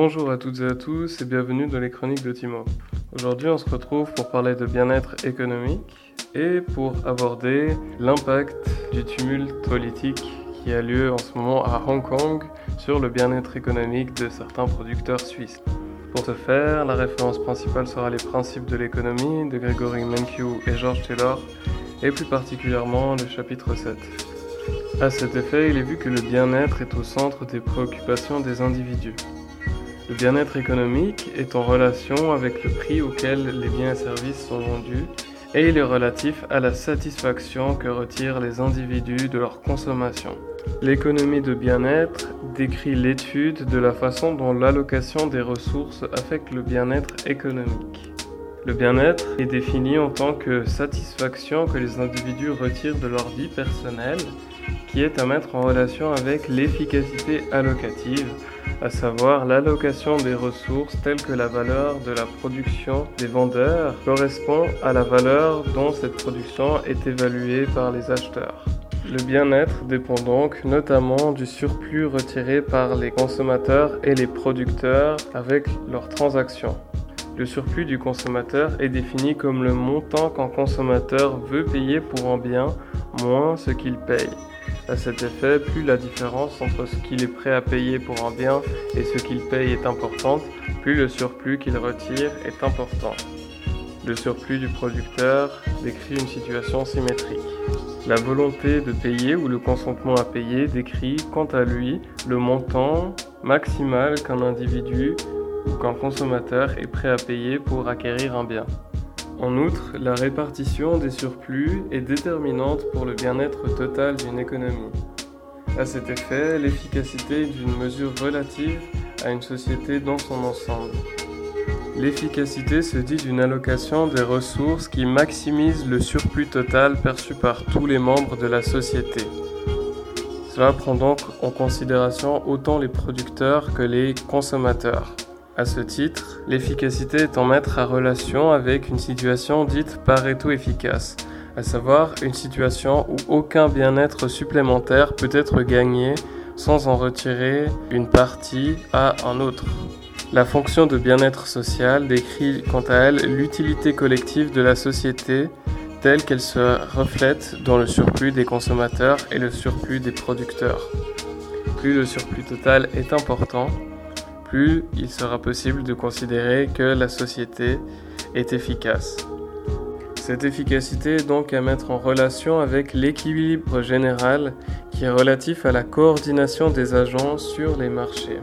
Bonjour à toutes et à tous et bienvenue dans les chroniques de Timo. Aujourd'hui on se retrouve pour parler de bien-être économique et pour aborder l'impact du tumulte politique qui a lieu en ce moment à Hong Kong sur le bien-être économique de certains producteurs suisses. Pour ce faire, la référence principale sera les principes de l'économie de Gregory Mankiw et George Taylor et plus particulièrement le chapitre 7. À cet effet, il est vu que le bien-être est au centre des préoccupations des individus. Le bien-être économique est en relation avec le prix auquel les biens et services sont vendus et il est relatif à la satisfaction que retirent les individus de leur consommation. L'économie de bien-être décrit l'étude de la façon dont l'allocation des ressources affecte le bien-être économique. Le bien-être est défini en tant que satisfaction que les individus retirent de leur vie personnelle, qui est à mettre en relation avec l'efficacité allocative, à savoir l'allocation des ressources telles que la valeur de la production des vendeurs correspond à la valeur dont cette production est évaluée par les acheteurs. Le bien-être dépend donc notamment du surplus retiré par les consommateurs et les producteurs avec leurs transactions. Le surplus du consommateur est défini comme le montant qu'un consommateur veut payer pour un bien moins ce qu'il paye. À cet effet, plus la différence entre ce qu'il est prêt à payer pour un bien et ce qu'il paye est importante, plus le surplus qu'il retire est important. Le surplus du producteur décrit une situation symétrique. La volonté de payer ou le consentement à payer décrit quant à lui le montant maximal qu'un individu ou qu'un consommateur est prêt à payer pour acquérir un bien. En outre, la répartition des surplus est déterminante pour le bien-être total d'une économie. À cet effet, l'efficacité est une mesure relative à une société dans son ensemble. L'efficacité se dit d'une allocation des ressources qui maximise le surplus total perçu par tous les membres de la société. Cela prend donc en considération autant les producteurs que les consommateurs. À ce titre, l'efficacité est en mettre à relation avec une situation dite Pareto efficace, à savoir une situation où aucun bien-être supplémentaire peut être gagné sans en retirer une partie à un autre. La fonction de bien-être social décrit quant à elle l'utilité collective de la société telle qu'elle se reflète dans le surplus des consommateurs et le surplus des producteurs. Plus le surplus total est important, plus il sera possible de considérer que la société est efficace. Cette efficacité est donc à mettre en relation avec l'équilibre général qui est relatif à la coordination des agents sur les marchés.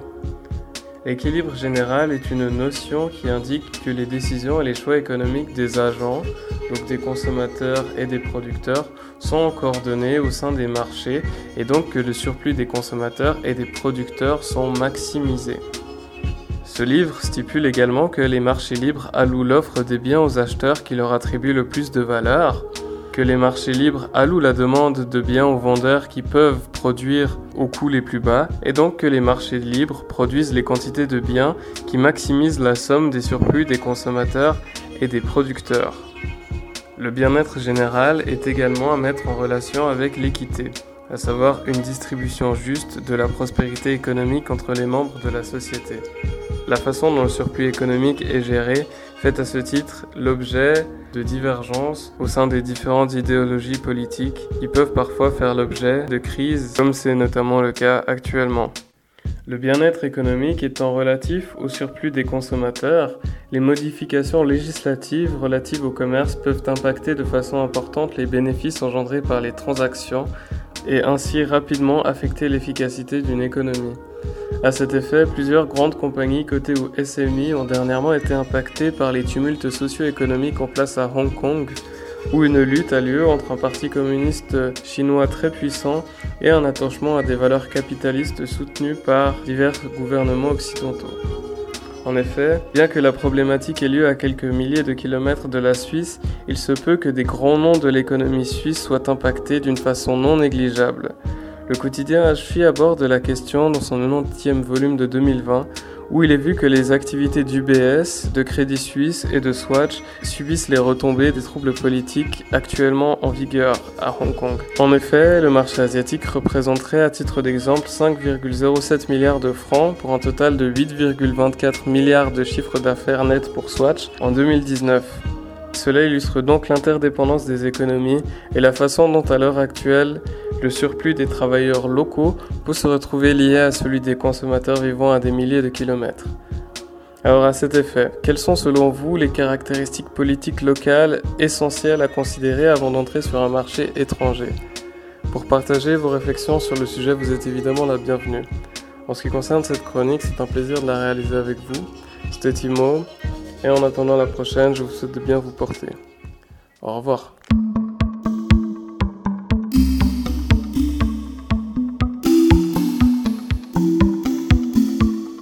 L'équilibre général est une notion qui indique que les décisions et les choix économiques des agents, donc des consommateurs et des producteurs, sont coordonnés au sein des marchés et donc que le surplus des consommateurs et des producteurs sont maximisés. Ce livre stipule également que les marchés libres allouent l'offre des biens aux acheteurs qui leur attribuent le plus de valeur, que les marchés libres allouent la demande de biens aux vendeurs qui peuvent produire aux coûts les plus bas, et donc que les marchés libres produisent les quantités de biens qui maximisent la somme des surplus des consommateurs et des producteurs. Le bien-être général est également à mettre en relation avec l'équité, à savoir une distribution juste de la prospérité économique entre les membres de la société. La façon dont le surplus économique est géré fait à ce titre l'objet de divergences au sein des différentes idéologies politiques qui peuvent parfois faire l'objet de crises, comme c'est notamment le cas actuellement. Le bien-être économique étant relatif au surplus des consommateurs, les modifications législatives relatives au commerce peuvent impacter de façon importante les bénéfices engendrés par les transactions et ainsi rapidement affecter l'efficacité d'une économie. À cet effet, plusieurs grandes compagnies cotées au SMI ont dernièrement été impactées par les tumultes socio-économiques en place à Hong Kong, où une lutte a lieu entre un parti communiste chinois très puissant et un attachement à des valeurs capitalistes soutenues par divers gouvernements occidentaux. En effet, bien que la problématique ait lieu à quelques milliers de kilomètres de la Suisse, il se peut que des grands noms de l'économie suisse soient impactés d'une façon non négligeable. Le quotidien HFI aborde la question dans son 90e volume de 2020, où il est vu que les activités d'UBS, de Crédit Suisse et de Swatch subissent les retombées des troubles politiques actuellement en vigueur à Hong Kong. En effet, le marché asiatique représenterait à titre d'exemple 5,07 milliards de francs pour un total de 8,24 milliards de chiffre d'affaires net pour Swatch en 2019. Cela illustre donc l'interdépendance des économies et la façon dont à l'heure actuelle le surplus des travailleurs locaux peut se retrouver lié à celui des consommateurs vivant à des milliers de kilomètres. Alors à cet effet, quelles sont selon vous les caractéristiques politiques locales essentielles à considérer avant d'entrer sur un marché étranger? Pour partager vos réflexions sur le sujet, vous êtes évidemment la bienvenue. En ce qui concerne cette chronique, c'est un plaisir de la réaliser avec vous. C'était Timo, et en attendant la prochaine, je vous souhaite de bien vous porter. Au revoir.